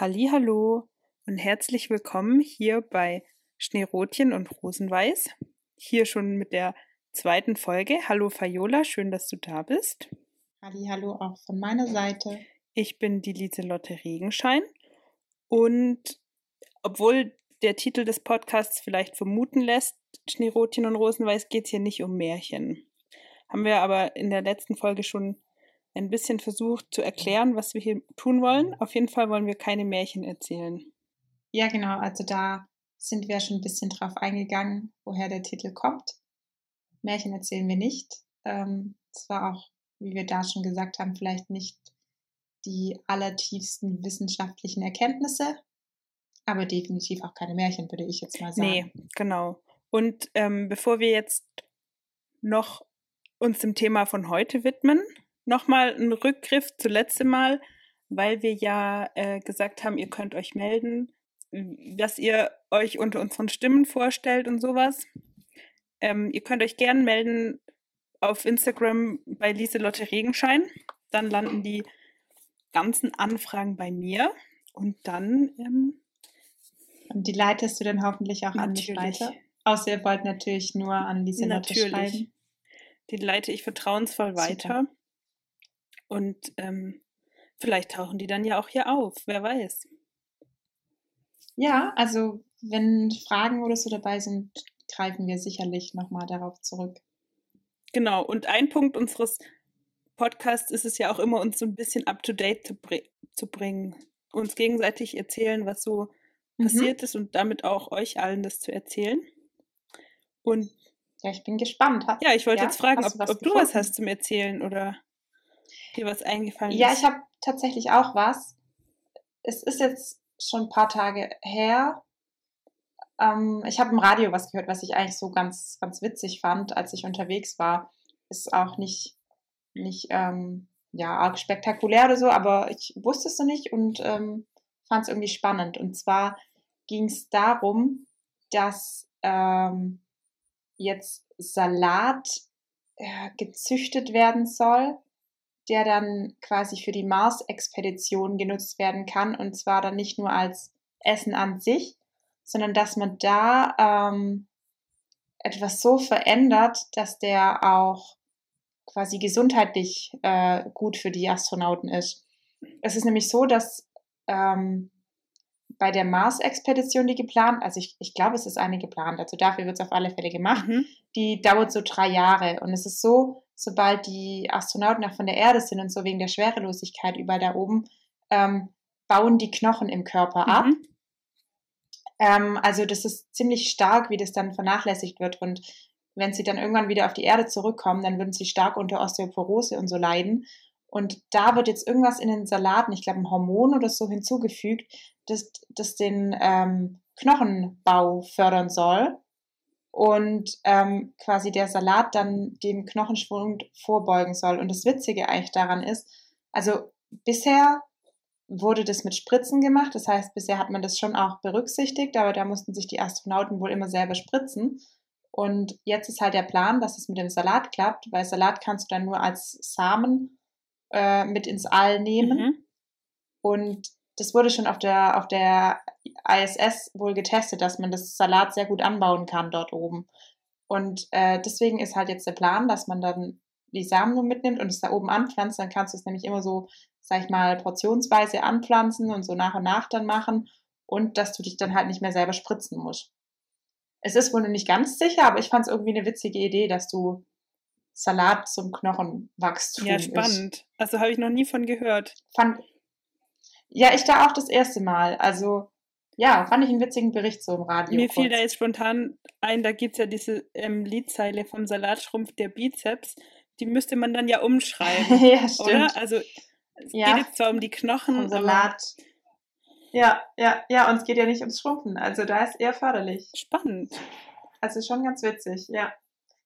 Hallo und herzlich willkommen hier bei Schneerotchen und Rosenweiß. Hier schon mit der zweiten Folge. Hallo Fayola, schön, dass du da bist. Hallo auch von meiner Seite. Ich bin die Lieselotte Regenschein und obwohl der Titel des Podcasts vielleicht vermuten lässt, Schneerotchen und Rosenweiß geht es hier nicht um Märchen. Haben wir aber in der letzten Folge schon ein bisschen versucht zu erklären, was wir hier tun wollen. Auf jeden Fall wollen wir keine Märchen erzählen. Ja, genau. Also da sind wir schon ein bisschen drauf eingegangen, woher der Titel kommt. Märchen erzählen wir nicht. Ähm, es war auch, wie wir da schon gesagt haben, vielleicht nicht die allertiefsten wissenschaftlichen Erkenntnisse, aber definitiv auch keine Märchen, würde ich jetzt mal sagen. Nee, genau. Und ähm, bevor wir jetzt noch uns dem Thema von heute widmen, nochmal ein Rückgriff zu letztem Mal, weil wir ja äh, gesagt haben, ihr könnt euch melden, was ihr euch unter unseren Stimmen vorstellt und sowas. Ähm, ihr könnt euch gern melden auf Instagram bei Lieselotte Regenschein. Dann landen die ganzen Anfragen bei mir und dann. Ähm, und die leitest du dann hoffentlich auch natürlich. an mich weiter? Außer ihr wollt natürlich nur an Lieselotte natürlich. schreiben. Die leite ich vertrauensvoll Super. weiter. Und ähm, vielleicht tauchen die dann ja auch hier auf, wer weiß. Ja, also wenn Fragen oder so dabei sind, greifen wir sicherlich nochmal darauf zurück. Genau, und ein Punkt unseres Podcasts ist es ja auch immer, uns so ein bisschen up-to-date zu, br zu, bringen, uns gegenseitig erzählen, was so mhm. passiert ist und damit auch euch allen das zu erzählen. Und ja, ich bin gespannt. ja, ich wollte ja, jetzt fragen, ob, du, ob du was hast zum Erzählen oder dir was eingefallen ja, ist? Ja, ich habe tatsächlich auch was. Es ist jetzt schon ein paar Tage her. Ähm, ich habe im Radio was gehört, was ich eigentlich so ganz, ganz witzig fand, als ich unterwegs war. Ist auch nicht, nicht ähm, ja, arg spektakulär oder so, aber ich wusste es noch nicht und ähm, fand es irgendwie spannend. Und zwar ging es darum, dass ähm, jetzt Salat äh, gezüchtet werden soll der dann quasi für die Mars-Expedition genutzt werden kann. Und zwar dann nicht nur als Essen an sich, sondern dass man da ähm, etwas so verändert, dass der auch quasi gesundheitlich äh, gut für die Astronauten ist. Es ist nämlich so, dass ähm, bei der Mars-Expedition, die geplant, also ich, ich glaube, es ist eine geplant, also dafür wird es auf alle Fälle gemacht, mhm. die dauert so drei Jahre. Und es ist so, sobald die Astronauten auch von der Erde sind und so wegen der Schwerelosigkeit überall da oben, ähm, bauen die Knochen im Körper mhm. ab. Ähm, also das ist ziemlich stark, wie das dann vernachlässigt wird. Und wenn sie dann irgendwann wieder auf die Erde zurückkommen, dann würden sie stark unter Osteoporose und so leiden. Und da wird jetzt irgendwas in den Salaten, ich glaube ein Hormon oder so hinzugefügt, das, das den ähm, Knochenbau fördern soll und ähm, quasi der Salat dann dem Knochenschwund vorbeugen soll. Und das Witzige eigentlich daran ist, also bisher wurde das mit Spritzen gemacht, das heißt, bisher hat man das schon auch berücksichtigt, aber da mussten sich die Astronauten wohl immer selber spritzen. Und jetzt ist halt der Plan, dass es mit dem Salat klappt, weil Salat kannst du dann nur als Samen äh, mit ins All nehmen. Mhm. Und das wurde schon auf der, auf der ISS wohl getestet, dass man das Salat sehr gut anbauen kann dort oben. Und äh, deswegen ist halt jetzt der Plan, dass man dann die Samen nur mitnimmt und es da oben anpflanzt. Dann kannst du es nämlich immer so, sag ich mal, portionsweise anpflanzen und so nach und nach dann machen und dass du dich dann halt nicht mehr selber spritzen musst. Es ist wohl noch nicht ganz sicher, aber ich fand es irgendwie eine witzige Idee, dass du Salat zum Knochenwachstum. Ja, spannend. Ist. Also habe ich noch nie von gehört. Fand, ja, ich da auch das erste Mal. Also ja, fand ich einen witzigen Bericht so im Radio. Mir kurz. fiel da jetzt spontan ein, da gibt es ja diese ähm, Liedzeile vom Salatschrumpf der Bizeps. Die müsste man dann ja umschreiben. ja, stimmt. Oder? Also es ja. geht jetzt zwar um die Knochen. Um Salat. Ja, ja, ja, und es geht ja nicht ums Schrumpfen. Also da ist eher förderlich. Spannend. Also schon ganz witzig, ja.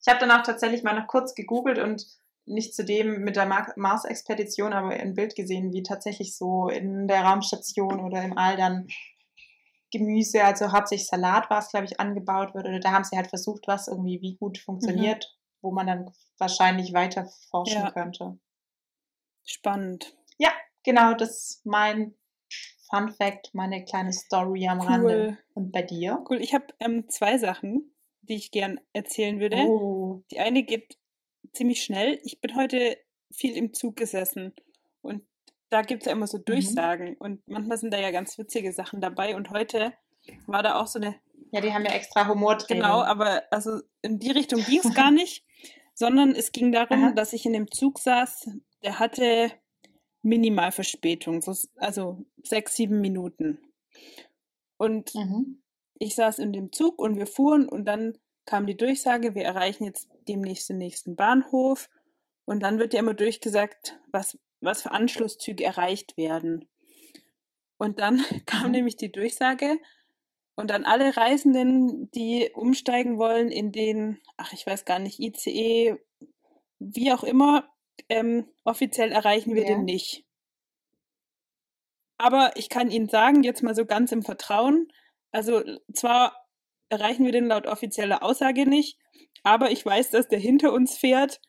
Ich habe dann auch tatsächlich mal noch kurz gegoogelt und nicht zudem mit der Mars-Expedition, aber ein Bild gesehen, wie tatsächlich so in der Raumstation oder im All dann Gemüse, also hauptsächlich Salat war es, glaube ich, angebaut wird. Oder da haben sie halt versucht, was irgendwie wie gut funktioniert, mhm. wo man dann wahrscheinlich weiter forschen ja. könnte. Spannend. Ja, genau, das ist mein Fun Fact, meine kleine Story am cool. Rande. Und bei dir? Cool, ich habe ähm, zwei Sachen, die ich gern erzählen würde. Oh. Die eine geht ziemlich schnell. Ich bin heute viel im Zug gesessen und da gibt es ja immer so mhm. Durchsagen mhm. und manchmal sind da ja ganz witzige Sachen dabei und heute war da auch so eine. Ja, die haben ja extra Humor drin. Genau, aber also in die Richtung ging es gar nicht, sondern es ging darum, Aha. dass ich in dem Zug saß, der hatte Minimalverspätung, so, also sechs, sieben Minuten. Und mhm. ich saß in dem Zug und wir fuhren und dann kam die Durchsage, wir erreichen jetzt demnächst den nächsten Bahnhof. Und dann wird ja immer durchgesagt, was, was für Anschlusszüge erreicht werden. Und dann kam mhm. nämlich die Durchsage, und an alle Reisenden, die umsteigen wollen in den, ach, ich weiß gar nicht, ICE, wie auch immer, ähm, offiziell erreichen wir ja. den nicht. Aber ich kann Ihnen sagen, jetzt mal so ganz im Vertrauen, also zwar erreichen wir den laut offizieller Aussage nicht, aber ich weiß, dass der hinter uns fährt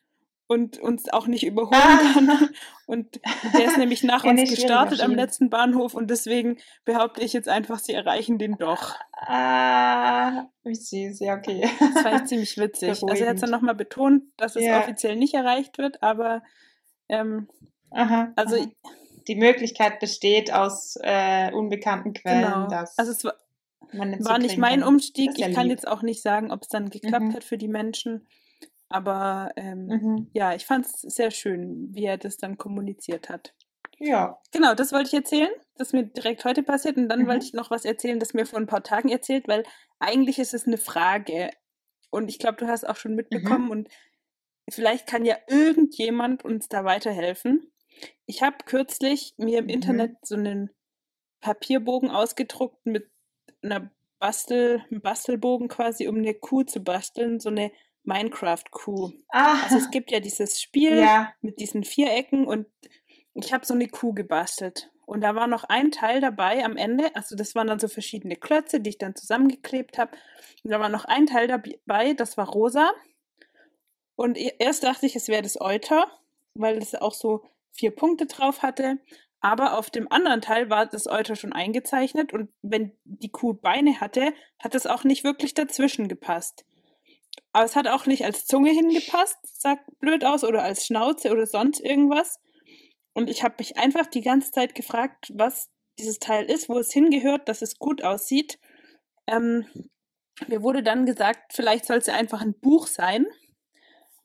und uns auch nicht überholen ah. kann. Und der ist nämlich nach uns gestartet am letzten Bahnhof und deswegen behaupte ich jetzt einfach, sie erreichen den doch. Ah, wie süß, ja, okay. Das war ziemlich witzig. Beruhigend. Also er hat dann nochmal betont, dass es ja. offiziell nicht erreicht wird, aber ähm, aha, also aha. die Möglichkeit besteht aus äh, unbekannten Quellen. Genau. Dass also es war, war nicht mein. Umstieg. Ich kann jetzt auch nicht sagen, ob es dann geklappt mhm. hat für die Menschen. Aber ähm, mhm. ja, ich fand es sehr schön, wie er das dann kommuniziert hat. Ja. Genau, das wollte ich erzählen, das mir direkt heute passiert. Und dann mhm. wollte ich noch was erzählen, das mir vor ein paar Tagen erzählt, weil eigentlich ist es eine Frage. Und ich glaube, du hast auch schon mhm. mitbekommen. Mhm. Und vielleicht kann ja irgendjemand uns da weiterhelfen. Ich habe kürzlich mir im mhm. Internet so einen Papierbogen ausgedruckt mit einer Bastel, einem Bastelbogen quasi, um eine Kuh zu basteln, so eine Minecraft-Kuh. Ah. Also es gibt ja dieses Spiel ja. mit diesen Vierecken und ich habe so eine Kuh gebastelt. Und da war noch ein Teil dabei am Ende, also das waren dann so verschiedene Klötze, die ich dann zusammengeklebt habe. Und da war noch ein Teil dabei, das war rosa. Und erst dachte ich, es wäre das Euter, weil es auch so vier Punkte drauf hatte. Aber auf dem anderen Teil war das Euter schon eingezeichnet und wenn die Kuh Beine hatte, hat es auch nicht wirklich dazwischen gepasst. Aber es hat auch nicht als Zunge hingepasst, sagt blöd aus, oder als Schnauze oder sonst irgendwas. Und ich habe mich einfach die ganze Zeit gefragt, was dieses Teil ist, wo es hingehört, dass es gut aussieht. Ähm, mir wurde dann gesagt, vielleicht soll es ja einfach ein Buch sein.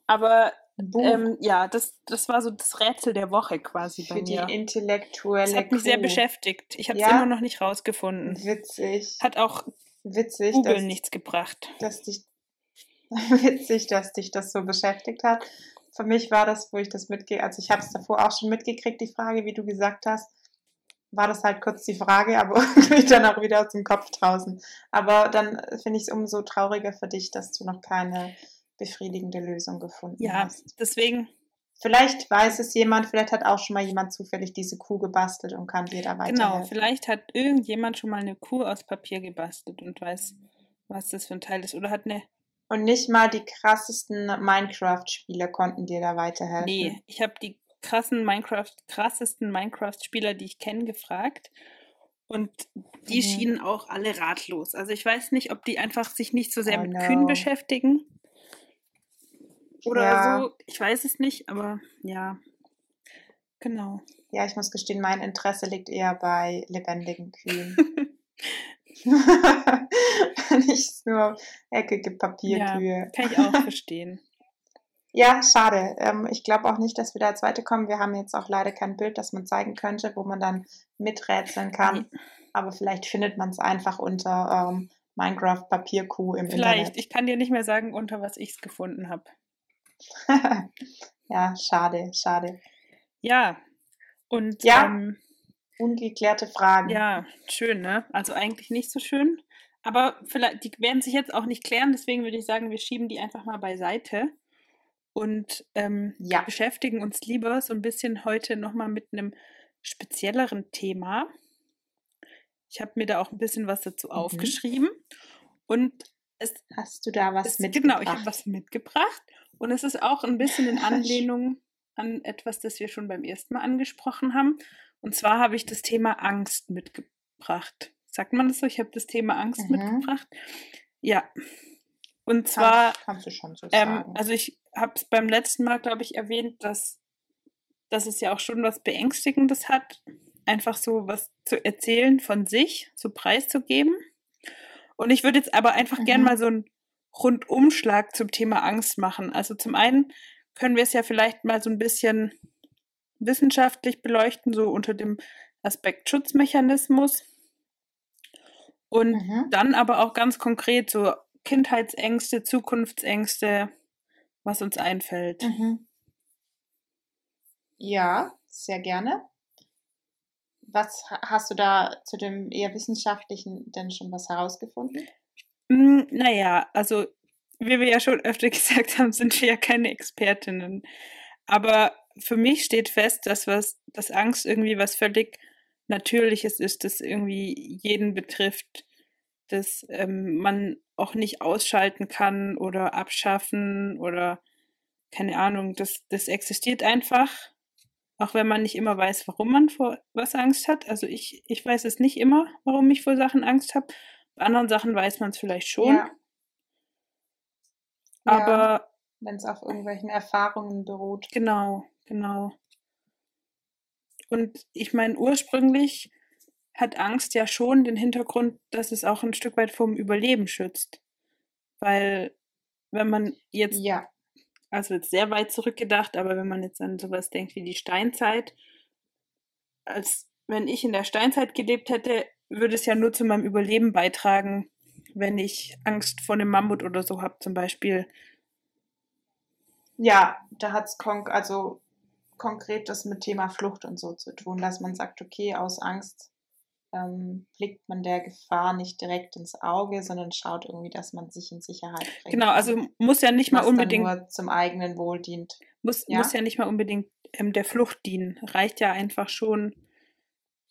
Aber ähm, ja, das, das war so das Rätsel der Woche quasi Für bei mir. Für die intellektuelle Das hat mich sehr beschäftigt. Ich habe es ja? immer noch nicht rausgefunden. Witzig. Hat auch Witzig, Google dass, nichts gebracht. Dass dich witzig, dass dich das so beschäftigt hat. Für mich war das, wo ich das mitgehe, also ich habe es davor auch schon mitgekriegt, die Frage, wie du gesagt hast, war das halt kurz die Frage, aber irgendwie dann auch wieder aus dem Kopf draußen. Aber dann finde ich es umso trauriger für dich, dass du noch keine befriedigende Lösung gefunden ja, hast. Ja, deswegen. Vielleicht weiß es jemand, vielleicht hat auch schon mal jemand zufällig diese Kuh gebastelt und kann dir da weiterhelfen. Genau, vielleicht hat irgendjemand schon mal eine Kuh aus Papier gebastelt und weiß, was das für ein Teil ist. Oder hat eine und nicht mal die krassesten Minecraft-Spieler konnten dir da weiterhelfen. Nee, ich habe die krassen Minecraft, krassesten Minecraft-Spieler, die ich kenne, gefragt. Und die mhm. schienen auch alle ratlos. Also ich weiß nicht, ob die einfach sich nicht so sehr oh mit no. Kühen beschäftigen. Oder ja. so. Ich weiß es nicht, aber ja. Genau. Ja, ich muss gestehen, mein Interesse liegt eher bei lebendigen Kühen. Nur eckige Papierkühe. Ja, kann ich auch verstehen. Ja, schade. Ähm, ich glaube auch nicht, dass wir da als Zweite kommen. Wir haben jetzt auch leider kein Bild, das man zeigen könnte, wo man dann miträtseln kann. Nee. Aber vielleicht findet man es einfach unter ähm, Minecraft Papierkuh im vielleicht. Internet. Vielleicht. Ich kann dir nicht mehr sagen, unter was ich es gefunden habe. ja, schade, schade. Ja. Und ja. Ähm, ungeklärte Fragen. Ja, schön, ne? Also eigentlich nicht so schön. Aber vielleicht, die werden sich jetzt auch nicht klären, deswegen würde ich sagen, wir schieben die einfach mal beiseite und ähm, ja. beschäftigen uns lieber so ein bisschen heute nochmal mit einem spezielleren Thema. Ich habe mir da auch ein bisschen was dazu mhm. aufgeschrieben. Und es, Hast du da was es, mitgebracht? Genau, ich habe was mitgebracht. Und es ist auch ein bisschen in Anlehnung an etwas, das wir schon beim ersten Mal angesprochen haben. Und zwar habe ich das Thema Angst mitge mitgebracht. Sagt man das so? Ich habe das Thema Angst Mhm. mitgebracht. Ja. Und zwar, Kannst, kannst du schon so ähm, also ich habe es beim letzten Mal, glaube ich, erwähnt, dass, dass es ja auch schon was Beängstigendes hat, einfach so was zu erzählen von sich, so preiszugeben. Und ich würde jetzt aber einfach gern Mhm. mal so einen Rundumschlag zum Thema Angst machen. Also zum einen können wir es ja vielleicht mal so ein bisschen wissenschaftlich beleuchten, so unter dem Aspekt Schutzmechanismus. Und Mhm. dann aber auch ganz konkret so Kindheitsängste, Zukunftsängste, was uns einfällt. Mhm. Ja, sehr gerne. Was ha- hast du da zu dem eher wissenschaftlichen denn schon was herausgefunden? Mm, naja, also wie wir ja schon öfter gesagt haben, sind wir ja keine Expertinnen. Aber für mich steht fest, dass was, dass Angst irgendwie was völlig Natürliches ist, das irgendwie jeden betrifft, das ähm, man auch nicht ausschalten kann oder abschaffen oder keine Ahnung, das, das existiert einfach, auch wenn man nicht immer weiß, warum man vor was Angst hat. Also ich, ich weiß es nicht immer, warum ich vor Sachen Angst habe. Bei anderen Sachen weiß man es vielleicht schon. Ja. Aber wenn es auf irgendwelchen Erfahrungen beruht. genau, genau. Und ich meine, ursprünglich hat Angst ja schon den Hintergrund, dass es auch ein Stück weit vom Überleben schützt. Weil wenn man jetzt Ja, also jetzt sehr weit zurückgedacht, aber wenn man jetzt an sowas denkt wie die Steinzeit, als wenn ich in der Steinzeit gelebt hätte, würde es ja nur zu meinem Überleben beitragen, wenn ich Angst vor einem Mammut oder so habe zum Beispiel. ja, da hat es konk also konkret das mit Thema Flucht und so zu tun, dass man sagt, okay, aus Angst ähm, blickt man der Gefahr nicht direkt ins Auge, sondern schaut irgendwie, dass man sich in Sicherheit bringt. Genau, also muss ja nicht mal unbedingt, nur zum eigenen Wohl dient. muss, ja. muss ja nicht mal unbedingt ähm, der Flucht dienen. Reicht ja einfach schon,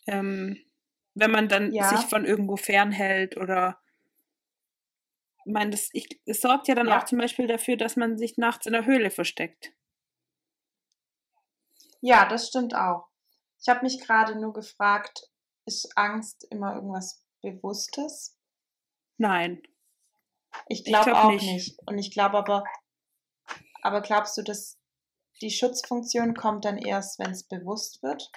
ähm, wenn man dann Ja. sich von irgendwo fernhält oder ich meine, das, ich, es sorgt ja dann Ja. auch zum Beispiel dafür, dass man sich nachts in der Höhle versteckt. Ja, das stimmt auch. Ich habe mich gerade nur gefragt, ist Angst immer irgendwas Bewusstes? Nein. Ich glaube glaub auch nicht. nicht. Und ich glaube aber, aber glaubst du, dass die Schutzfunktion kommt dann erst, wenn es bewusst wird?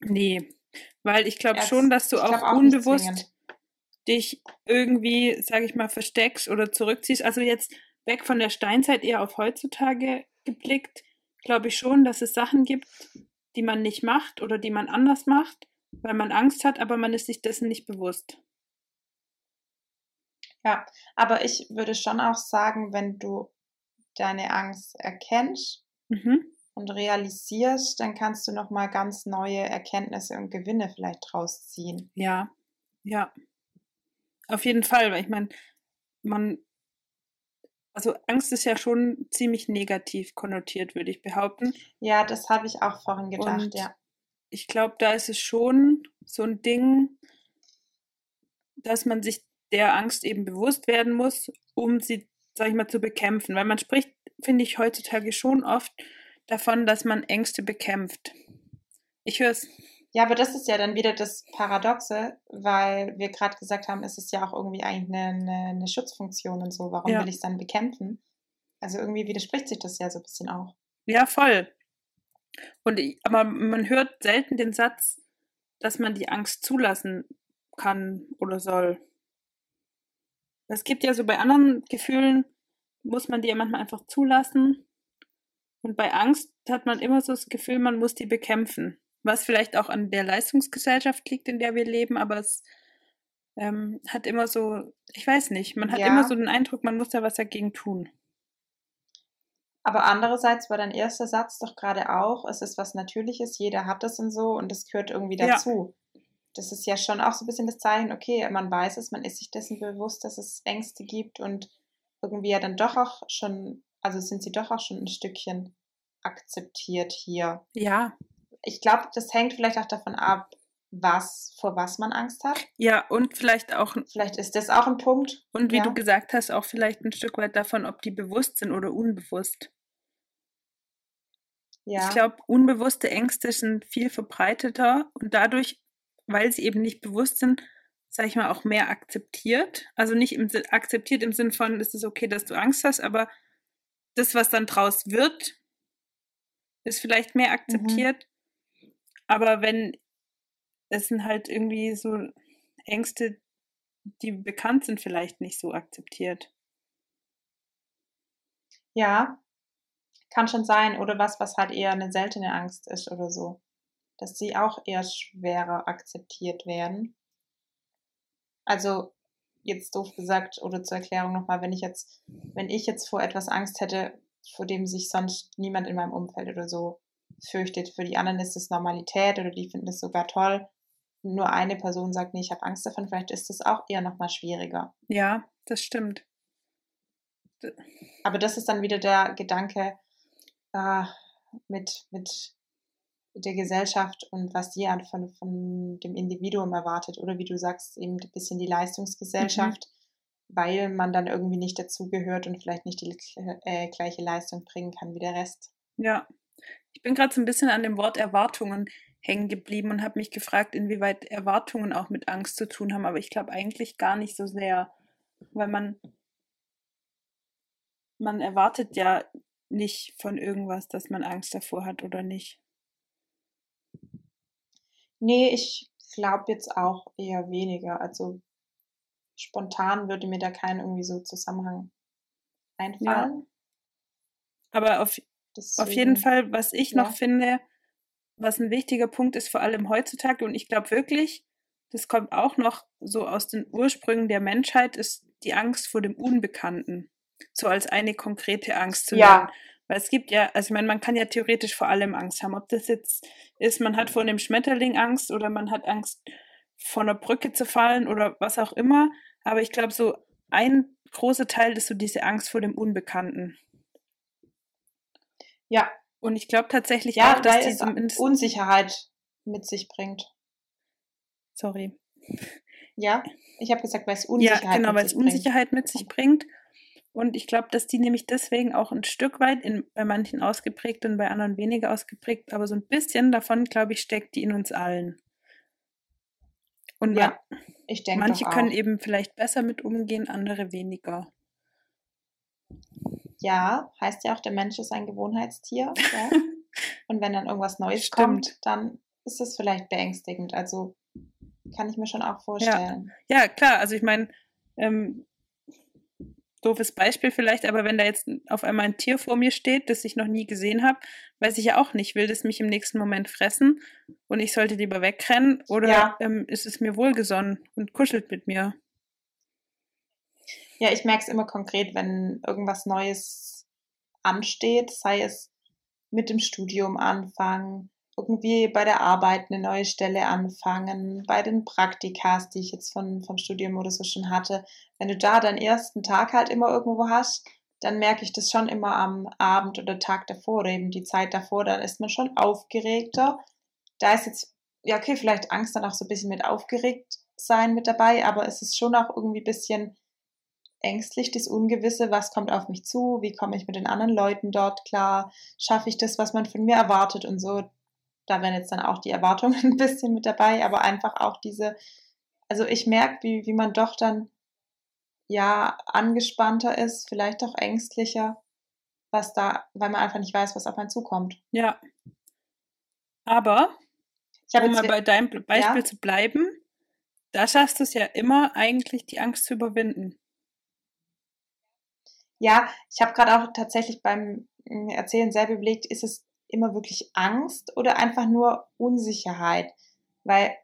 Nee. Weil ich glaube schon, dass du auch, auch unbewusst dich irgendwie, sage ich mal, versteckst oder zurückziehst. Also jetzt weg von der Steinzeit eher auf heutzutage geblickt, glaube ich schon, dass es Sachen gibt, die man nicht macht oder die man anders macht, weil man Angst hat, aber man ist sich dessen nicht bewusst. Ja, aber ich würde schon auch sagen, wenn du deine Angst erkennst Mhm. und realisierst, dann kannst du noch mal ganz neue Erkenntnisse und Gewinne vielleicht draus ziehen. Ja, ja. Auf jeden Fall, weil ich meine, man, also Angst ist ja schon ziemlich negativ konnotiert, würde ich behaupten. Ja, das habe ich auch vorhin gedacht, Und ja. ich glaube, da ist es schon so ein Ding, dass man sich der Angst eben bewusst werden muss, um sie, sag ich mal, zu bekämpfen. Weil man spricht, finde ich, heutzutage schon oft davon, dass man Ängste bekämpft. Ich höre es, Ja, aber das ist ja dann wieder das Paradoxe, weil wir gerade gesagt haben, es ist ja auch irgendwie eigentlich eine, eine, eine Schutzfunktion und so. Warum Ja. will ich es dann bekämpfen? Also irgendwie widerspricht sich das ja so ein bisschen auch. ja, voll. Und ich, aber man hört selten den Satz, dass man die Angst zulassen kann oder soll. Es gibt ja so bei anderen Gefühlen, muss man die ja manchmal einfach zulassen. Und bei Angst hat man immer so das Gefühl, man muss die bekämpfen. Was vielleicht auch an der Leistungsgesellschaft liegt, in der wir leben, aber es ähm, hat immer so, ich weiß nicht, man hat Ja. immer so den Eindruck, man muss da was dagegen tun. Aber andererseits war dein erster Satz doch gerade auch, es ist was Natürliches, jeder hat das und so und es gehört irgendwie Ja. dazu. Das ist ja schon auch so ein bisschen das Zeichen, okay, man weiß es, man ist sich dessen bewusst, dass es Ängste gibt und irgendwie ja dann doch auch schon, also sind sie doch auch schon ein Stückchen akzeptiert hier. Ja, Ich glaube, das hängt vielleicht auch davon ab, was, vor was man Angst hat. ja, und vielleicht auch, Vielleicht ist das auch ein Punkt. und wie ja. du gesagt hast, auch vielleicht ein Stück weit davon, ob die bewusst sind oder unbewusst. Ja. Ich glaube, unbewusste Ängste sind viel verbreiteter und dadurch weil sie eben nicht bewusst sind, sag ich mal, auch mehr akzeptiert. Also nicht im akzeptiert im Sinn von, es ist okay, dass du Angst hast, aber das, was dann draus wird, ist vielleicht mehr mhm. akzeptiert. Mhm. Aber wenn es sind halt irgendwie so Ängste, die bekannt sind, vielleicht nicht so akzeptiert. Ja, kann schon sein. Oder was, was halt eher eine seltene Angst ist oder so. Dass sie auch eher schwerer akzeptiert werden. Also jetzt doof gesagt oder zur Erklärung nochmal, wenn ich jetzt, wenn ich jetzt vor etwas Angst hätte, vor dem sich sonst niemand in meinem Umfeld oder so fürchtet, für die anderen ist es Normalität oder die finden es sogar toll. Nur eine Person sagt, nee, ich habe Angst davon, vielleicht ist das auch eher nochmal schwieriger. Ja, das stimmt. Aber das ist dann wieder der Gedanke äh, mit, mit der Gesellschaft und was die von, von dem Individuum erwartet. Oder wie du sagst, eben ein bisschen die Leistungsgesellschaft, mhm. weil man dann irgendwie nicht dazugehört und vielleicht nicht die äh, gleiche Leistung bringen kann wie der Rest. Ja, ich bin gerade so ein bisschen an dem Wort Erwartungen hängen geblieben und habe mich gefragt, inwieweit Erwartungen auch mit Angst zu tun haben. Aber ich glaube eigentlich gar nicht so sehr, weil man man erwartet ja nicht von irgendwas, dass man Angst davor hat oder nicht. Nee, ich glaube jetzt auch eher weniger. Also spontan würde mir da kein irgendwie so Zusammenhang einfallen. Ja. Aber auf, auf jeden Fall, was ich ja. noch finde, was ein wichtiger Punkt ist, vor allem heutzutage, und ich glaube wirklich, das kommt auch noch so aus den Ursprüngen der Menschheit, ist die Angst vor dem Unbekannten. So als eine konkrete Angst zu ja. nennen. Weil es gibt ja, also ich meine, man kann ja theoretisch vor allem Angst haben. Ob das jetzt ist, man hat vor einem Schmetterling Angst oder man hat Angst, vor einer Brücke zu fallen oder was auch immer. Aber ich glaube, so ein großer Teil ist so diese Angst vor dem Unbekannten. Ja. Und ich glaube tatsächlich ja, auch, dass die zumindest Unsicherheit mit sich bringt. Sorry. Ja, ich habe gesagt, weil es Unsicherheit ja, genau, weil es Unsicherheit mit sich bringt. Und ich glaube, dass die nämlich deswegen auch ein Stück weit, in, bei manchen ausgeprägt und bei anderen weniger ausgeprägt, aber so ein bisschen davon, glaube ich, steckt die in uns allen. Und ja, ich denke manche können eben vielleicht besser mit umgehen, andere weniger. Ja, heißt ja auch, der Mensch ist ein Gewohnheitstier. Ja? und wenn dann irgendwas Neues Stimmt. kommt, dann ist es vielleicht beängstigend. Also kann ich mir schon auch vorstellen. Ja, ja klar. Also ich meine, ähm, doofes Beispiel vielleicht, aber wenn da jetzt auf einmal ein Tier vor mir steht, das ich noch nie gesehen habe, weiß ich ja auch nicht, will das mich im nächsten Moment fressen und ich sollte lieber wegrennen oder ja. ähm, ist es mir wohlgesonnen und kuschelt mit mir? Ja, ich merke es immer konkret, wenn irgendwas Neues ansteht, sei es mit dem Studium anfangen, irgendwie bei der Arbeit eine neue Stelle anfangen, bei den Praktikas, die ich jetzt von, vom Studium oder so schon hatte. Wenn du da deinen ersten Tag halt immer irgendwo hast, dann merke ich das schon immer am Abend oder Tag davor oder eben die Zeit davor, dann ist man schon aufgeregter. Da ist jetzt, ja, okay, vielleicht Angst dann auch so ein bisschen mit aufgeregt sein mit dabei, aber es ist schon auch irgendwie ein bisschen ängstlich, das Ungewisse, was kommt auf mich zu, wie komme ich mit den anderen Leuten dort klar, schaffe ich das, was man von mir erwartet und so da wären jetzt dann auch die Erwartungen ein bisschen mit dabei, aber einfach auch diese, also ich merke, wie, wie man doch dann ja angespannter ist, vielleicht auch ängstlicher, was da, weil man einfach nicht weiß, was auf einen zukommt. Ja. Aber, um mal bei deinem Beispiel ja? zu bleiben, da schaffst du es ja immer eigentlich, die Angst zu überwinden. Ja, ich habe gerade auch tatsächlich beim Erzählen selber überlegt, ist es immer wirklich Angst oder einfach nur Unsicherheit? Weil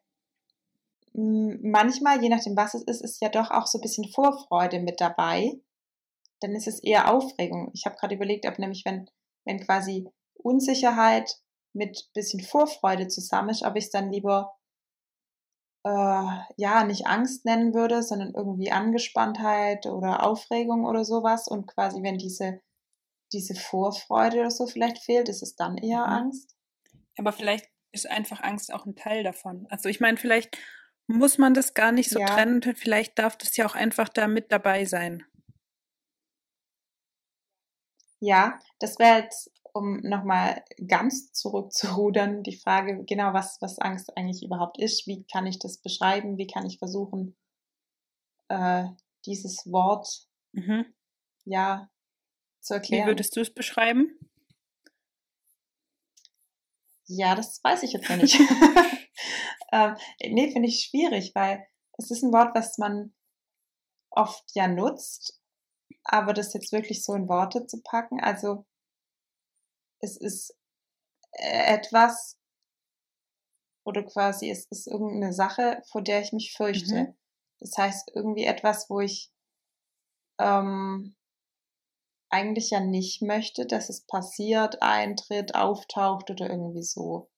manchmal, je nachdem, was es ist, ist ja doch auch so ein bisschen Vorfreude mit dabei. Dann ist es eher Aufregung. Ich habe gerade überlegt, ob nämlich, wenn, wenn quasi Unsicherheit mit bisschen Vorfreude zusammen ist, ob ich es dann lieber äh, ja nicht Angst nennen würde, sondern irgendwie Angespanntheit oder Aufregung oder sowas. Und quasi, wenn diese diese Vorfreude oder so vielleicht fehlt, ist es dann eher mhm. Angst? Aber vielleicht ist einfach Angst auch ein Teil davon. Also ich meine, vielleicht muss man das gar nicht so ja. trennen, vielleicht darf das ja auch einfach da mit dabei sein. Ja, das wäre jetzt um nochmal ganz zurückzurudern, die Frage, genau, was, was Angst eigentlich überhaupt ist, wie kann ich das beschreiben, wie kann ich versuchen, äh, dieses Wort mhm. ja zu erklären. Wie würdest du es beschreiben? Ja, das weiß ich jetzt noch nicht. ähm, nee, finde ich schwierig, weil es ist ein Wort, was man oft ja nutzt, aber das jetzt wirklich so in Worte zu packen, also es ist äh, etwas oder quasi es ist irgendeine Sache, vor der ich mich fürchte. Mhm. Das heißt irgendwie etwas, wo ich ähm, eigentlich ja nicht möchte, dass es passiert, eintritt, auftaucht oder irgendwie so.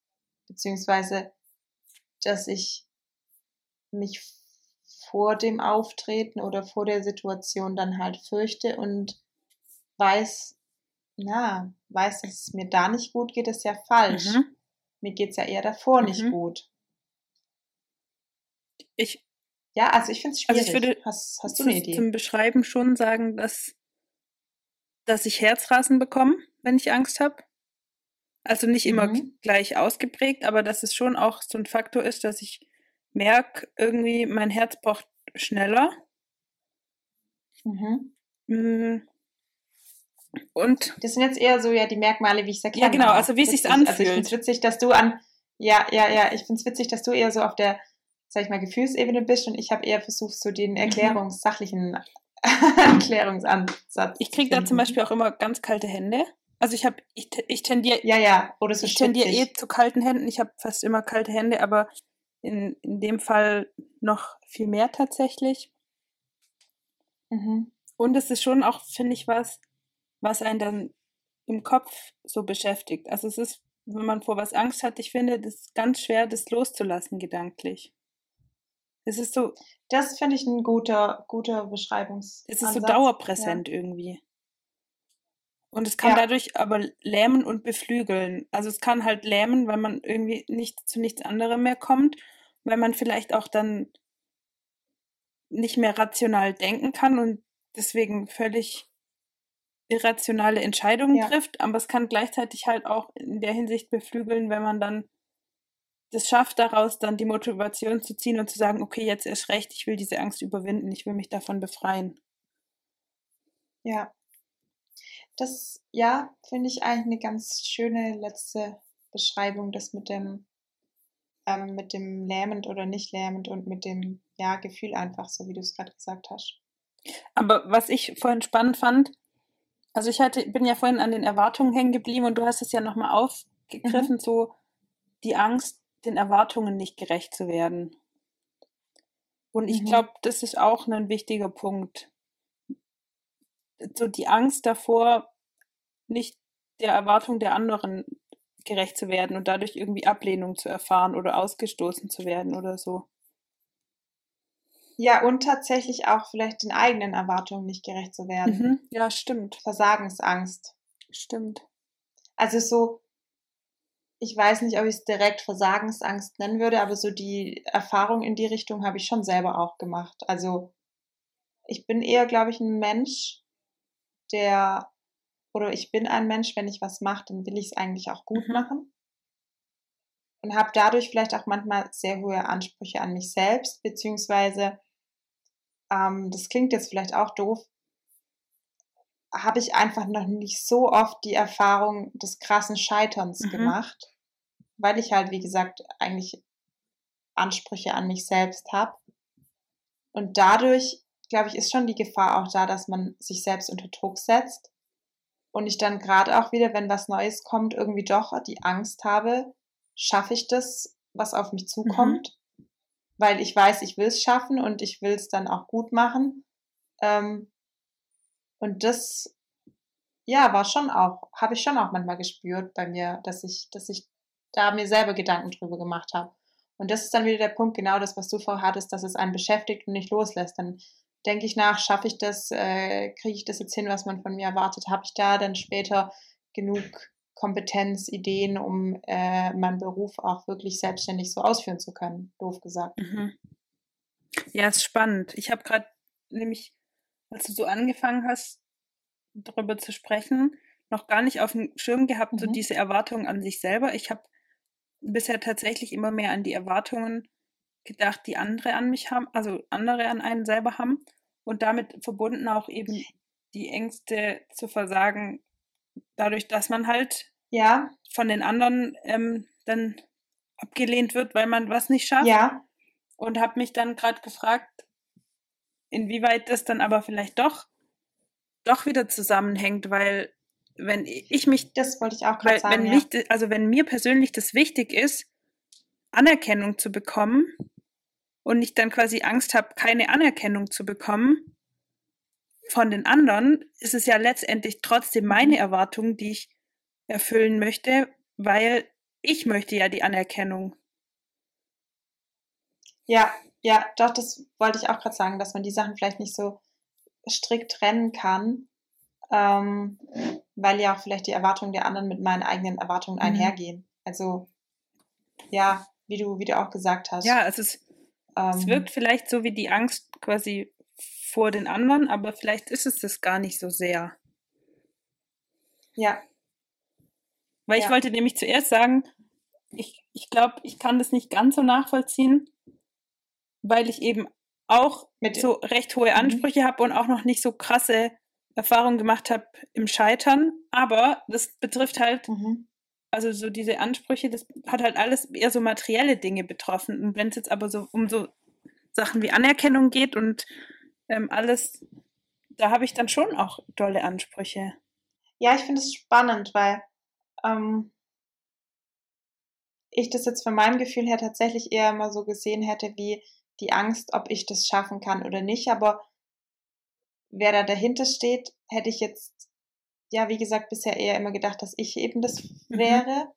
Beziehungsweise, dass ich mich vor dem Auftreten oder vor der Situation dann halt fürchte und weiß, na, weiß, dass es mir da nicht gut geht, ist ja falsch. Mhm. Mir es ja eher davor mhm. nicht gut. Ich. Ja, also ich finde es schwierig. Also ich würde hast, hast du eine Idee? Zum Beschreiben schon sagen, dass dass ich Herzrasen bekomme, wenn ich Angst habe. Also nicht immer mhm. gleich ausgeprägt, aber dass es schon auch so ein Faktor ist, dass ich merke, irgendwie mein Herz pocht schneller. Mhm. Und das sind jetzt eher so ja die Merkmale, wie ich es erkläre. Ja, genau, also wie es sich anfühlt. Also ich finde es witzig, dass du an, ja, ja, ja, ich finde es witzig, dass du eher so auf der, sag ich mal, Gefühlsebene bist und ich habe eher versucht, so den mhm. erklärungssachlichen Erklärungsansatz. Ich kriege da zum Beispiel auch immer ganz kalte Hände. Also ich habe, ich, ich tendiere, ja, ja, oder so ich tendiere eh zu kalten Händen. Ich habe fast immer kalte Hände, aber in, in dem Fall noch viel mehr tatsächlich. Mhm. Und es ist schon auch, finde ich, was, was einen dann im Kopf so beschäftigt. Also es ist, wenn man vor was Angst hat, ich finde, das ist ganz schwer, das loszulassen gedanklich. Es ist so. Das finde ich ein guter, guter Beschreibungs. Es ist so dauerpräsent ja. irgendwie. Und es kann ja. dadurch aber lähmen und beflügeln. Also es kann halt lähmen, weil man irgendwie nicht zu nichts anderem mehr kommt, weil man vielleicht auch dann nicht mehr rational denken kann und deswegen völlig irrationale Entscheidungen ja. trifft. Aber es kann gleichzeitig halt auch in der Hinsicht beflügeln, wenn man dann das schafft, daraus dann die Motivation zu ziehen und zu sagen, okay, jetzt erst recht, ich will diese Angst überwinden, ich will mich davon befreien. Ja. Das, ja, finde ich eigentlich eine ganz schöne letzte Beschreibung, das mit dem, ähm, mit dem lähmend oder nicht lähmend und mit dem, ja, Gefühl einfach, so wie du es gerade gesagt hast. Aber was ich vorhin spannend fand, also ich hatte, bin ja vorhin an den Erwartungen hängen geblieben und du hast es ja nochmal aufgegriffen, mhm. so die Angst, den Erwartungen nicht gerecht zu werden. Und ich mhm. glaube, das ist auch ein wichtiger Punkt. So die Angst davor, nicht der Erwartung der anderen gerecht zu werden und dadurch irgendwie Ablehnung zu erfahren oder ausgestoßen zu werden oder so. Ja, und tatsächlich auch vielleicht den eigenen Erwartungen nicht gerecht zu werden. Mhm. Ja, stimmt. Versagensangst. Stimmt. Also so, ich weiß nicht, ob ich es direkt Versagensangst nennen würde, aber so die Erfahrung in die Richtung habe ich schon selber auch gemacht. Also ich bin eher, glaube ich, ein Mensch, der, oder ich bin ein Mensch, wenn ich was mache, dann will ich es eigentlich auch gut mhm. machen. Und habe dadurch vielleicht auch manchmal sehr hohe Ansprüche an mich selbst, beziehungsweise, ähm, das klingt jetzt vielleicht auch doof, habe ich einfach noch nicht so oft die Erfahrung des krassen Scheiterns mhm. gemacht, weil ich halt, wie gesagt, eigentlich Ansprüche an mich selbst habe. Und dadurch, glaube ich, ist schon die Gefahr auch da, dass man sich selbst unter Druck setzt. Und ich dann gerade auch wieder, wenn was Neues kommt, irgendwie doch die Angst habe, schaffe ich das, was auf mich zukommt. Mhm. Weil ich weiß, ich will es schaffen und ich will es dann auch gut machen. Ähm, und das, ja, war schon auch, habe ich schon auch manchmal gespürt bei mir, dass ich, dass ich da mir selber Gedanken drüber gemacht habe. Und das ist dann wieder der Punkt, genau das, was du vorher hattest, dass es einen beschäftigt und nicht loslässt. Dann denke ich nach, schaffe ich das, äh, kriege ich das jetzt hin, was man von mir erwartet? Habe ich da dann später genug Kompetenz, Ideen, um äh, meinen Beruf auch wirklich selbstständig so ausführen zu können, doof gesagt. Mhm. Ja, ist spannend. Ich habe gerade nämlich als du so angefangen hast, darüber zu sprechen, noch gar nicht auf dem Schirm gehabt, Mhm. so diese Erwartungen an sich selber. Ich habe bisher tatsächlich immer mehr an die Erwartungen gedacht, die andere an mich haben, also andere an einen selber haben und damit verbunden auch eben die Ängste zu versagen, dadurch, dass man halt Ja, von den anderen ähm, dann abgelehnt wird, weil man was nicht schafft. ja, Und habe mich dann gerade gefragt, inwieweit das dann aber vielleicht doch doch wieder zusammenhängt, weil wenn ich mich das wollte ich auch gerade sagen. wenn ja. mich, also wenn mir persönlich das wichtig ist, Anerkennung zu bekommen und ich dann quasi Angst habe, keine Anerkennung zu bekommen von den anderen, ist es ja letztendlich trotzdem meine Mhm. Erwartung, die ich erfüllen möchte, weil ich möchte ja die Anerkennung. Ja, ja, doch, das wollte ich auch gerade sagen, dass man die Sachen vielleicht nicht so strikt trennen kann, ähm, weil ja auch vielleicht die Erwartungen der anderen mit meinen eigenen Erwartungen Mhm. einhergehen. Also, ja, wie du, wie du auch gesagt hast. Ja, es ist, es ähm, wirkt vielleicht so wie die Angst quasi vor den anderen, aber vielleicht ist es das gar nicht so sehr. ja, Weil ich Ja. wollte nämlich zuerst sagen, ich, ich glaube, ich kann das nicht ganz so nachvollziehen, weil ich eben auch mit, so recht hohe Mhm. Ansprüche habe und auch noch nicht so krasse Erfahrungen gemacht habe im Scheitern. Aber das betrifft halt, mhm. also so diese Ansprüche, das hat halt alles eher so materielle Dinge betroffen. Und wenn es jetzt aber so um so Sachen wie Anerkennung geht und ähm, alles, da habe ich dann schon auch tolle Ansprüche. Ja, ich finde es spannend, weil ähm, ich das jetzt von meinem Gefühl her tatsächlich eher immer so gesehen hätte, wie die Angst, ob ich das schaffen kann oder nicht. Aber wer da dahinter steht, hätte ich jetzt, ja, wie gesagt, bisher eher immer gedacht, dass ich eben das Mhm. wäre.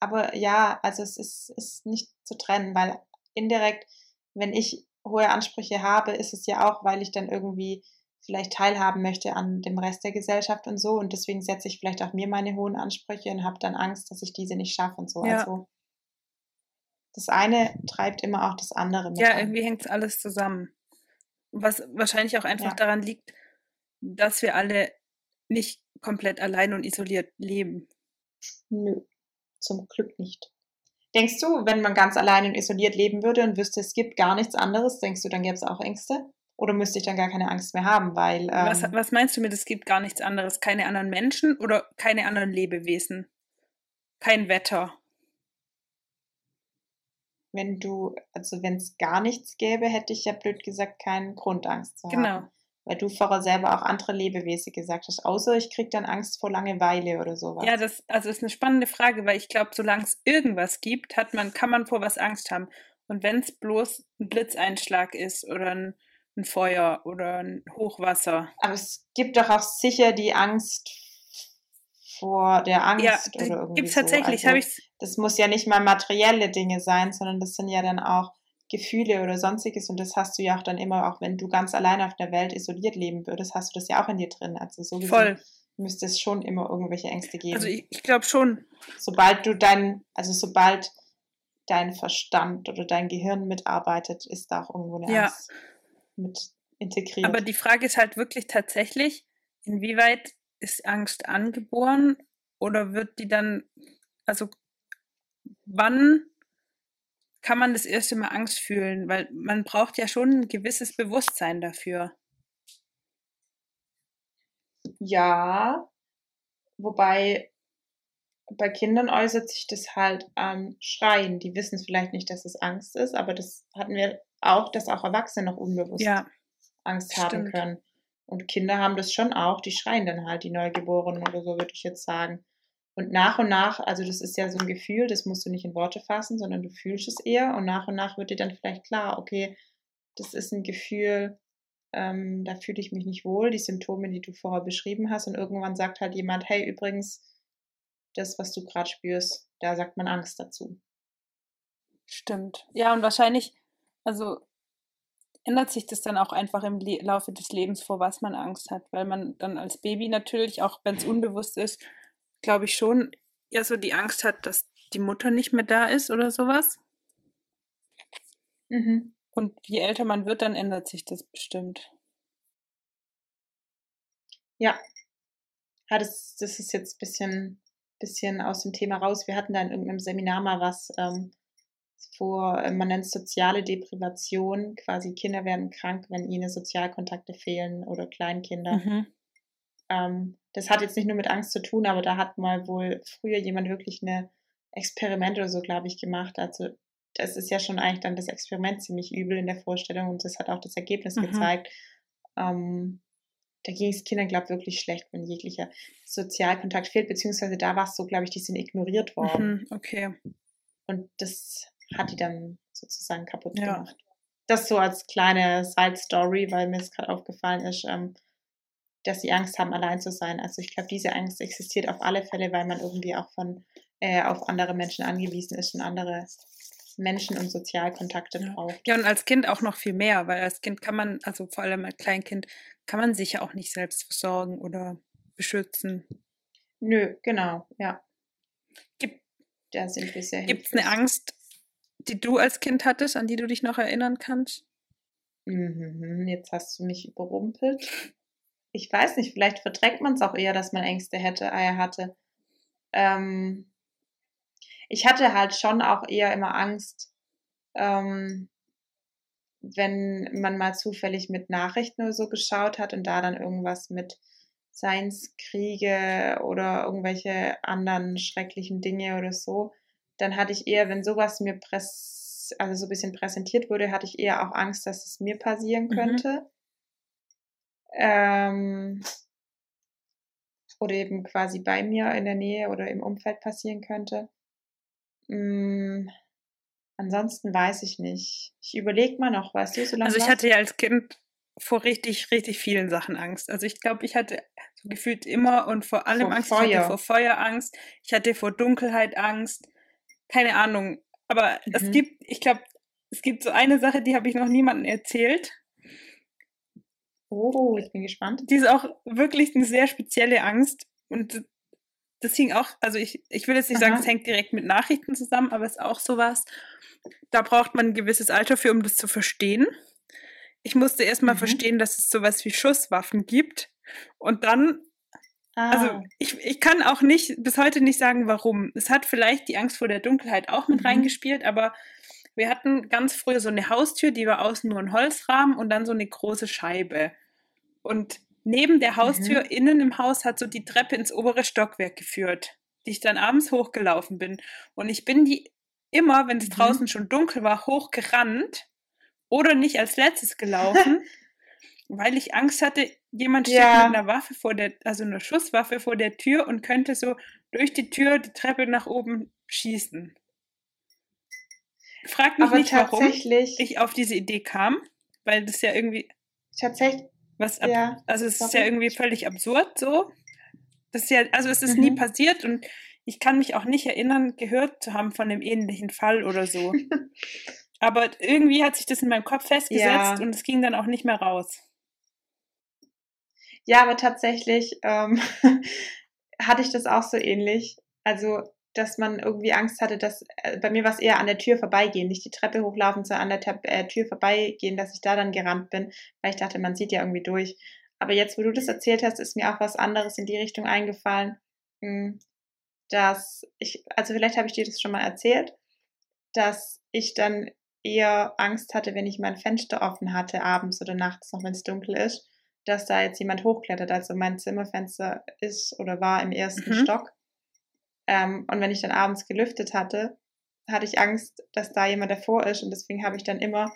Aber ja, also es ist, ist nicht zu trennen, weil indirekt, wenn ich hohe Ansprüche habe, ist es ja auch, weil ich dann irgendwie vielleicht teilhaben möchte an dem Rest der Gesellschaft und so. Und deswegen setze ich vielleicht auch mir meine hohen Ansprüche und habe dann Angst, dass ich diese nicht schaffe und so. Ja. Also das eine treibt immer auch das andere mit Ja, an. irgendwie hängt es alles zusammen. Was wahrscheinlich auch einfach Ja. daran liegt, dass wir alle nicht komplett allein und isoliert leben. Nö, zum Glück nicht. Denkst du, wenn man ganz allein und isoliert leben würde und wüsste, es gibt gar nichts anderes, denkst du, dann gäbe es auch Ängste? Oder müsste ich dann gar keine Angst mehr haben, weil ähm, Was, was meinst du mit, es gibt gar nichts anderes? Keine anderen Menschen oder keine anderen Lebewesen? Kein Wetter. wenn du, also wenn es gar nichts gäbe, hätte ich ja blöd gesagt keinen Grund, Angst zu haben. Genau. Weil du vorher selber auch andere Lebewesen gesagt hast, außer ich krieg dann Angst vor Langeweile oder sowas. Ja, das also ist eine spannende Frage, weil ich glaube, solange es irgendwas gibt, hat man, kann man vor was Angst haben. Und wenn es bloß ein Blitzeinschlag ist oder ein, ein Feuer oder ein Hochwasser. Aber es gibt doch auch sicher die Angst vor der Angst Ja, oder irgendwie gibt es so. tatsächlich. Also, Habe ich das muss ja nicht mal materielle Dinge sein, sondern das sind ja dann auch Gefühle oder sonstiges und das hast du ja auch dann immer, auch wenn du ganz alleine auf der Welt isoliert leben würdest, hast du das ja auch in dir drin. Also so voll. müsste es schon immer irgendwelche Ängste geben. Also ich, ich glaube schon. sobald du dein, also sobald dein Verstand oder dein Gehirn mitarbeitet, ist da auch irgendwo eine Ja. Angst mit integriert. Aber die Frage ist halt wirklich tatsächlich, inwieweit ist Angst angeboren oder wird die dann, also wann kann man das erste Mal Angst fühlen? Weil man braucht ja schon ein gewisses Bewusstsein dafür. Ja, wobei bei Kindern äußert sich das halt am Schreien. Die wissen vielleicht nicht, dass es Angst ist, aber das hatten wir auch, dass auch Erwachsene noch unbewusst Ja, Angst haben stimmt. können. Und Kinder haben das schon auch, die schreien dann halt, die Neugeborenen oder so, würde ich jetzt sagen. Und nach und nach, also das ist ja so ein Gefühl, das musst du nicht in Worte fassen, sondern du fühlst es eher und nach und nach wird dir dann vielleicht klar, okay, das ist ein Gefühl, ähm, da fühle ich mich nicht wohl, die Symptome, die du vorher beschrieben hast und irgendwann sagt halt jemand, hey, übrigens, das, was du gerade spürst, da sagt man Angst dazu. stimmt. Ja, und wahrscheinlich, also ändert sich das dann auch einfach im Laufe des Lebens, vor was man Angst hat, weil man dann als Baby natürlich, auch wenn es unbewusst ist, glaube ich schon eher so die Angst hat, dass die Mutter nicht mehr da ist oder sowas. Mhm. Und je älter man wird, dann ändert sich das bestimmt. Ja. ja, das, das ist jetzt ein bisschen, bisschen aus dem Thema raus. Wir hatten da in irgendeinem Seminar mal was ähm, vor, man nennt es soziale Deprivation, quasi Kinder werden krank, wenn ihnen Sozialkontakte fehlen oder Kleinkinder. Mhm. Ähm, das hat jetzt nicht nur mit Angst zu tun, aber da hat mal wohl früher jemand wirklich eine Experiment oder so, glaube ich, gemacht. Also das ist ja schon eigentlich dann das Experiment ziemlich übel in der Vorstellung und das hat auch das Ergebnis mhm. gezeigt. Ähm, da ging es Kindern, glaube ich, wirklich schlecht, wenn jeglicher Sozialkontakt fehlt, beziehungsweise da war es so, glaube ich, die sind ignoriert worden. Mhm, okay. Und das hat die dann sozusagen kaputt ja. gemacht. Das so als kleine Side-Story, weil mir es gerade aufgefallen ist, ähm, dass sie Angst haben, allein zu sein. Also ich glaube, diese Angst existiert auf alle Fälle, weil man irgendwie auch von äh, auf andere Menschen angewiesen ist und andere Menschen und Sozialkontakte braucht. Ja, und als Kind auch noch viel mehr, weil als Kind kann man, also vor allem als Kleinkind, kann man sich ja auch nicht selbst versorgen oder beschützen. Nö, genau, ja. Gibt, es eine Angst, die du als Kind hattest, an die du dich noch erinnern kannst? Mhm, jetzt hast du mich überrumpelt. Ich weiß nicht, vielleicht verträgt man es auch eher, dass man Ängste hätte, Eier äh, hatte. Ähm, ich hatte halt schon auch eher immer Angst, ähm, wenn man mal zufällig mit Nachrichten oder so geschaut hat und da dann irgendwas mit Science-Kriege oder irgendwelche anderen schrecklichen Dinge oder so, dann hatte ich eher, wenn sowas mir präs also so ein bisschen präsentiert wurde, hatte ich eher auch Angst, dass es mir passieren mhm. könnte. Mhm. Ähm, oder eben quasi bei mir in der Nähe oder im Umfeld passieren könnte. Mm, ansonsten weiß ich nicht. Ich überlege mal noch, weißt du, so lange. Also ich hatte ja als Kind vor richtig, richtig vielen Sachen Angst. Also ich glaube, ich hatte so gefühlt immer und vor allem vor Angst. Feuer. Ich hatte vor Feuer Angst. Ich hatte vor Dunkelheit Angst. Keine Ahnung. Aber mhm. es gibt, ich glaube, es gibt so eine Sache, die habe ich noch niemandem erzählt. Oh, ich bin gespannt. Die ist auch wirklich eine sehr spezielle Angst. Und das hing auch, also ich, ich will jetzt nicht Aha. sagen, es hängt direkt mit Nachrichten zusammen, aber es ist auch sowas, da braucht man ein gewisses Alter für, um das zu verstehen. Ich musste erstmal mhm. verstehen, dass es sowas wie Schusswaffen gibt. Und dann, also ah. also ich, ich kann auch nicht, bis heute nicht sagen, warum. Es hat vielleicht die Angst vor der Dunkelheit auch mit mhm. reingespielt, aber wir hatten ganz früher so eine Haustür, die war außen nur ein Holzrahmen und dann so eine große Scheibe. Und neben der Haustür mhm. innen im Haus hat so die Treppe ins obere Stockwerk geführt, die ich dann abends hochgelaufen bin. Und ich bin die immer, wenn es mhm. draußen schon dunkel war, hochgerannt oder nicht als letztes gelaufen, weil ich Angst hatte, jemand steht ja. mit einer Waffe vor der, also einer Schusswaffe vor der Tür und könnte so durch die Tür die Treppe nach oben schießen. Frag mich Aber nicht, warum ich auf diese Idee kam, weil das ja irgendwie. Tatsächlich. Was ab, ja, also es ist ja irgendwie völlig absurd so. Das ist ja, also es ist mhm. nie passiert und ich kann mich auch nicht erinnern, gehört zu haben von einem ähnlichen Fall oder so. Aber irgendwie hat sich das in meinem Kopf festgesetzt ja. und es ging dann auch nicht mehr raus. Ja, aber tatsächlich ähm, hatte ich das auch so ähnlich. Also dass man irgendwie Angst hatte, dass äh, bei mir war es eher an der Tür vorbeigehen, nicht die Treppe hochlaufen, sondern an der äh, Tür vorbeigehen, dass ich da dann gerannt bin, weil ich dachte, man sieht ja irgendwie durch. Aber jetzt, wo du das erzählt hast, ist mir auch was anderes in die Richtung eingefallen, hm, dass ich, also vielleicht habe ich dir das schon mal erzählt, dass ich dann eher Angst hatte, wenn ich mein Fenster offen hatte, abends oder nachts, noch wenn es dunkel ist, dass da jetzt jemand hochklettert. Also mein Zimmerfenster ist oder war im ersten mhm. Stock ähm, und wenn ich dann abends gelüftet hatte, hatte ich Angst, dass da jemand davor ist. Und deswegen habe ich dann immer,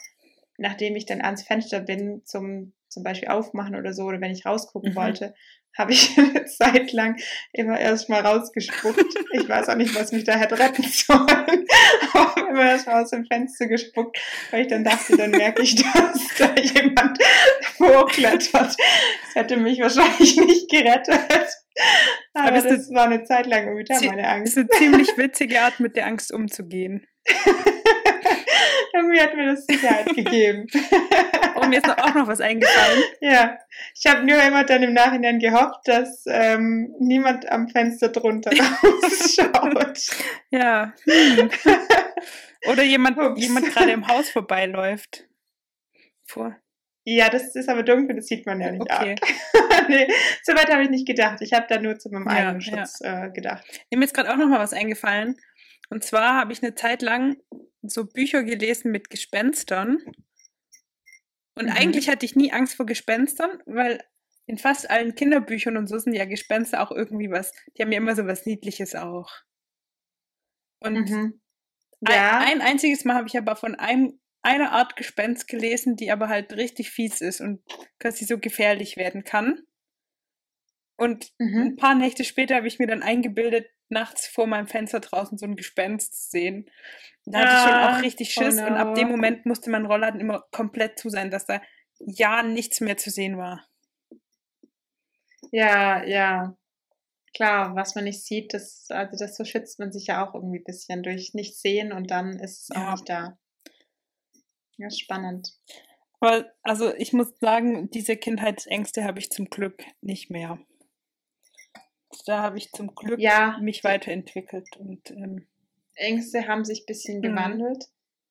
nachdem ich dann ans Fenster bin, zum zum Beispiel aufmachen oder so, oder wenn ich rausgucken mhm. wollte, habe ich eine Zeit lang immer erstmal rausgespuckt. Ich weiß auch nicht, was mich da hätte retten sollen. Aber immer erstmal aus dem Fenster gespuckt, weil ich dann dachte, dann merke ich, dass da jemand hochklettert. Das hätte mich wahrscheinlich nicht gerettet. Aber, Aber das, das war eine Zeit lang wieder meine Angst. Das ist eine ziemlich witzige Art, mit der Angst umzugehen. Irgendwie hat mir das Sicherheit gegeben. Und mir ist auch noch was eingefallen. Ja, ich habe nur immer dann im Nachhinein gehofft, dass ähm, niemand am Fenster drunter rausschaut. ja. Hm. Oder jemand, jemand gerade im Haus vorbeiläuft. Vor. Ja, das ist aber dunkel, das sieht man ja nicht. Okay. nee, so weit habe ich nicht gedacht. Ich habe da nur zu meinem ja, eigenen Schutz ja. äh, gedacht. Mir ist gerade auch noch mal was eingefallen. Und zwar habe ich eine Zeit lang so Bücher gelesen mit Gespenstern. Und mhm. eigentlich hatte ich nie Angst vor Gespenstern, weil in fast allen Kinderbüchern und so sind ja Gespenster auch irgendwie was. Die haben ja immer so was Niedliches auch. Und mhm. ja. ein, ein, einziges Mal habe ich aber von einem einer Art Gespenst gelesen, die aber halt richtig fies ist und quasi so gefährlich werden kann. Und mhm. ein paar Nächte später habe ich mir dann eingebildet, nachts vor meinem Fenster draußen so ein Gespenst zu sehen. Da hatte ich schon auch ah, richtig oh Schiss oh no. und ab dem Moment musste mein Rollladen immer komplett zu sein, dass da ja nichts mehr zu sehen war. Ja, ja. Klar, was man nicht sieht, das, also das so schützt man sich ja auch irgendwie ein bisschen durch nicht sehen und dann ist es auch ja. nicht da. Ja, spannend. Aber also ich muss sagen, diese Kindheitsängste habe ich zum Glück nicht mehr. Da habe ich zum Glück ja, mich weiterentwickelt und ähm, Ängste haben sich ein bisschen mhm. gewandelt.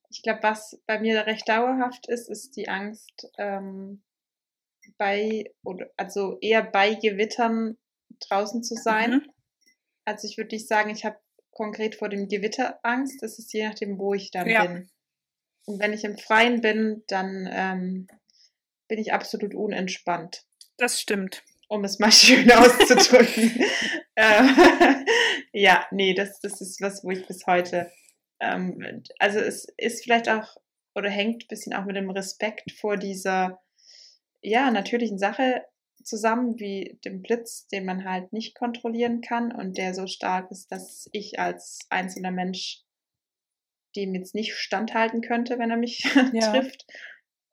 Ich glaube, was bei mir recht dauerhaft ist, ist die Angst ähm, bei oder also eher bei Gewittern draußen zu sein. Mhm. Also ich würde nicht sagen, ich habe konkret vor dem Gewitter Angst. Das ist je nachdem, wo ich dann ja. bin. Und wenn ich im Freien bin, dann ähm, bin ich absolut unentspannt. Das stimmt um es mal schön auszudrücken. äh, ja, nee, das, das ist was, wo ich bis heute, ähm, also es ist vielleicht auch oder hängt ein bisschen auch mit dem Respekt vor dieser, ja, natürlichen Sache zusammen, wie dem Blitz, den man halt nicht kontrollieren kann und der so stark ist, dass ich als einzelner Mensch dem jetzt nicht standhalten könnte, wenn er mich ja. trifft.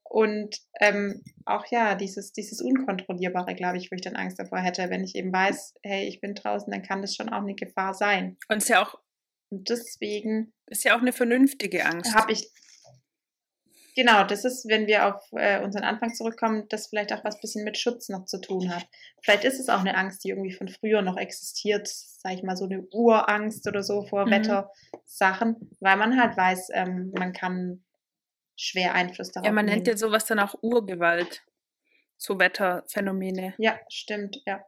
Und ähm, auch ja, dieses, dieses Unkontrollierbare, glaube ich, wo ich dann Angst davor hätte, wenn ich eben weiß, hey, ich bin draußen, dann kann das schon auch eine Gefahr sein. Und es ist ja auch. Und deswegen. Ist ja auch eine vernünftige Angst. Habe ich. Genau, das ist, wenn wir auf äh, unseren Anfang zurückkommen, das vielleicht auch was bisschen mit Schutz noch zu tun hat. Vielleicht ist es auch eine Angst, die irgendwie von früher noch existiert, sage ich mal, so eine Urangst oder so vor mhm. Wettersachen, weil man halt weiß, ähm, man kann schwer Einfluss darauf Ja, man nennt ja sowas dann auch Urgewalt. So Wetterphänomene. Ja, stimmt, ja.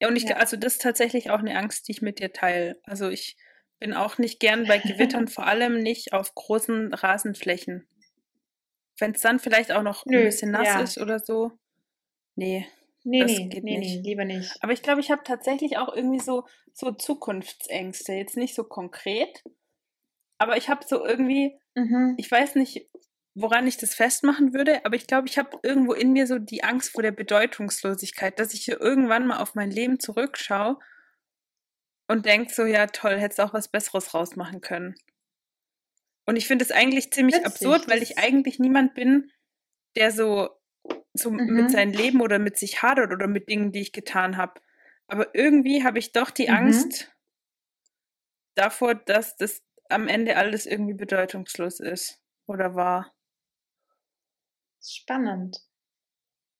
Ja, und ich, ja. also das ist tatsächlich auch eine Angst, die ich mit dir teile. Also ich bin auch nicht gern bei Gewittern, vor allem nicht auf großen Rasenflächen. Wenn es dann vielleicht auch noch Nö, ein bisschen nass ja. ist oder so. Nee. Nee, das nee, geht nee, nicht. nee, lieber nicht. Aber ich glaube, ich habe tatsächlich auch irgendwie so, so Zukunftsängste. Jetzt nicht so konkret, aber ich habe so irgendwie, mhm. ich weiß nicht, woran ich das festmachen würde, aber ich glaube, ich habe irgendwo in mir so die Angst vor der Bedeutungslosigkeit, dass ich hier irgendwann mal auf mein Leben zurückschaue und denke so, ja toll, hättest auch was Besseres rausmachen können. Und ich finde es eigentlich ziemlich Witzig, absurd, weil ich eigentlich niemand bin, der so, so mhm. mit seinem Leben oder mit sich hadert oder mit Dingen, die ich getan habe. Aber irgendwie habe ich doch die mhm. Angst davor, dass das am Ende alles irgendwie bedeutungslos ist oder war. Spannend.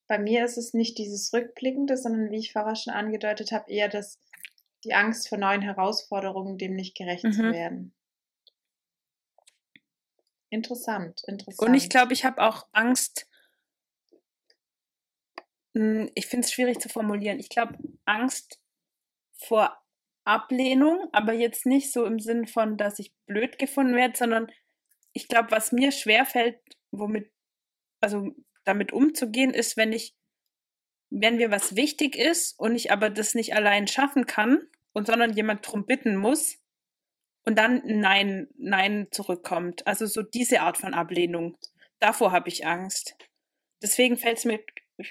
Bei mir ist es nicht dieses Rückblickende, sondern wie ich vorher schon angedeutet habe, eher das, die Angst vor neuen Herausforderungen, dem nicht gerecht mhm. zu werden. Interessant, interessant. Und ich glaube, ich habe auch Angst, hm, ich finde es schwierig zu formulieren. Ich glaube, Angst vor Ablehnung, aber jetzt nicht so im Sinn von, dass ich blöd gefunden werde, sondern ich glaube, was mir schwerfällt, womit also damit umzugehen, ist, wenn ich, wenn mir was wichtig ist und ich aber das nicht allein schaffen kann und sondern jemand drum bitten muss und dann Nein, Nein zurückkommt. Also so diese Art von Ablehnung. Davor habe ich Angst. Deswegen fällt es mir.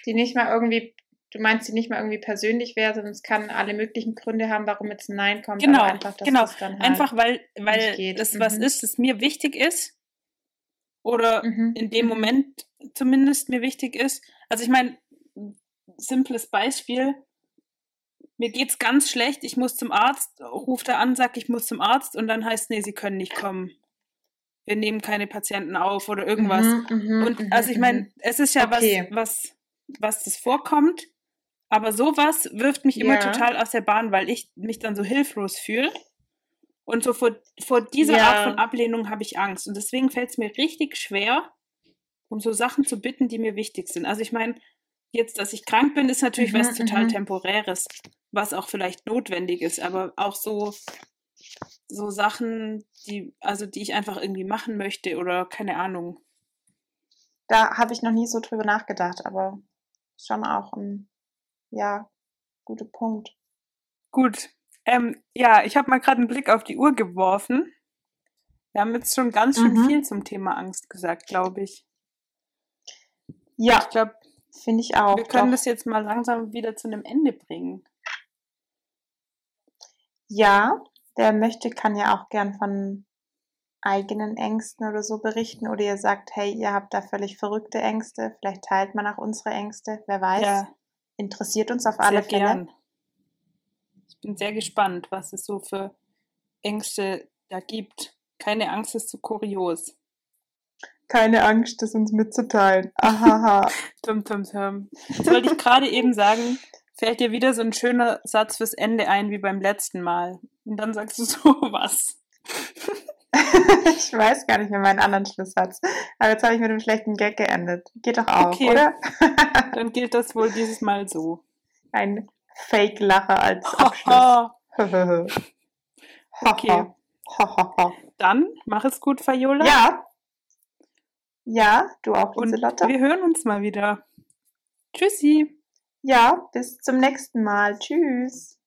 Die nicht mal irgendwie, du meinst, die nicht mal irgendwie persönlich wäre, sondern es kann alle möglichen Gründe haben, warum jetzt ein Nein kommt. Genau, einfach, genau. Halt einfach weil, weil das was mhm. ist, das mir wichtig ist oder mhm. in dem mhm. Moment zumindest mir wichtig ist. Also ich meine, simples Beispiel. Mir geht's ganz schlecht, ich muss zum Arzt, ruft er an, sagt, ich muss zum Arzt und dann heißt, nee, sie können nicht kommen. Wir nehmen keine Patienten auf oder irgendwas. Mhm, mhm und also ich meine, mhm. es ist ja okay. was, was, was das vorkommt, aber sowas wirft mich immer ja. total aus der Bahn, weil ich mich dann so hilflos fühle. Und so vor, vor dieser ja. Art von Ablehnung habe ich Angst. Und deswegen fällt es mir richtig schwer, um so Sachen zu bitten, die mir wichtig sind. Also ich meine, jetzt, dass ich krank bin, ist natürlich Mhm, was total mhm. Temporäres, was auch vielleicht notwendig ist, aber auch so, so Sachen, die, also die ich einfach irgendwie machen möchte oder keine Ahnung. Da habe ich noch nie so drüber nachgedacht, aber schon auch ein, ja, guter Punkt. Gut. Ähm, ja, ich habe mal gerade einen Blick auf die Uhr geworfen. Wir haben jetzt schon ganz schön Mhm. viel zum Thema Angst gesagt, glaube ich. Ja, Ich glaube, finde ich auch. wir können doch. das jetzt mal langsam wieder zu einem Ende bringen. Ja, wer möchte, kann ja auch gern von eigenen Ängsten oder so berichten. Oder ihr sagt, hey, ihr habt da völlig verrückte Ängste. Vielleicht teilt man auch unsere Ängste. Wer weiß. Ja, Interessiert uns auf alle sehr Fälle. gern. Ich bin sehr gespannt, was es so für Ängste da gibt. Keine Angst ist zu kurios. Keine Angst, das uns mitzuteilen. Ahaha. Tum, tum, tum. Jetzt wollte ich gerade eben sagen, fällt dir wieder so ein schöner Satz fürs Ende ein wie beim letzten Mal. Und dann sagst du sowas. ich weiß gar nicht mehr meinen anderen Schlusssatz. Aber jetzt habe ich mit dem schlechten Gag geendet. Geht doch auch, Okay. oder? Dann gilt das wohl dieses Mal so. Ein Fake-Lacher als Abschluss. okay, dann mach es gut, Fayola. Ja. Ja, du auch, Und Lieselotte. wir hören uns mal wieder. Tschüssi. Ja, bis zum nächsten Mal. Tschüss.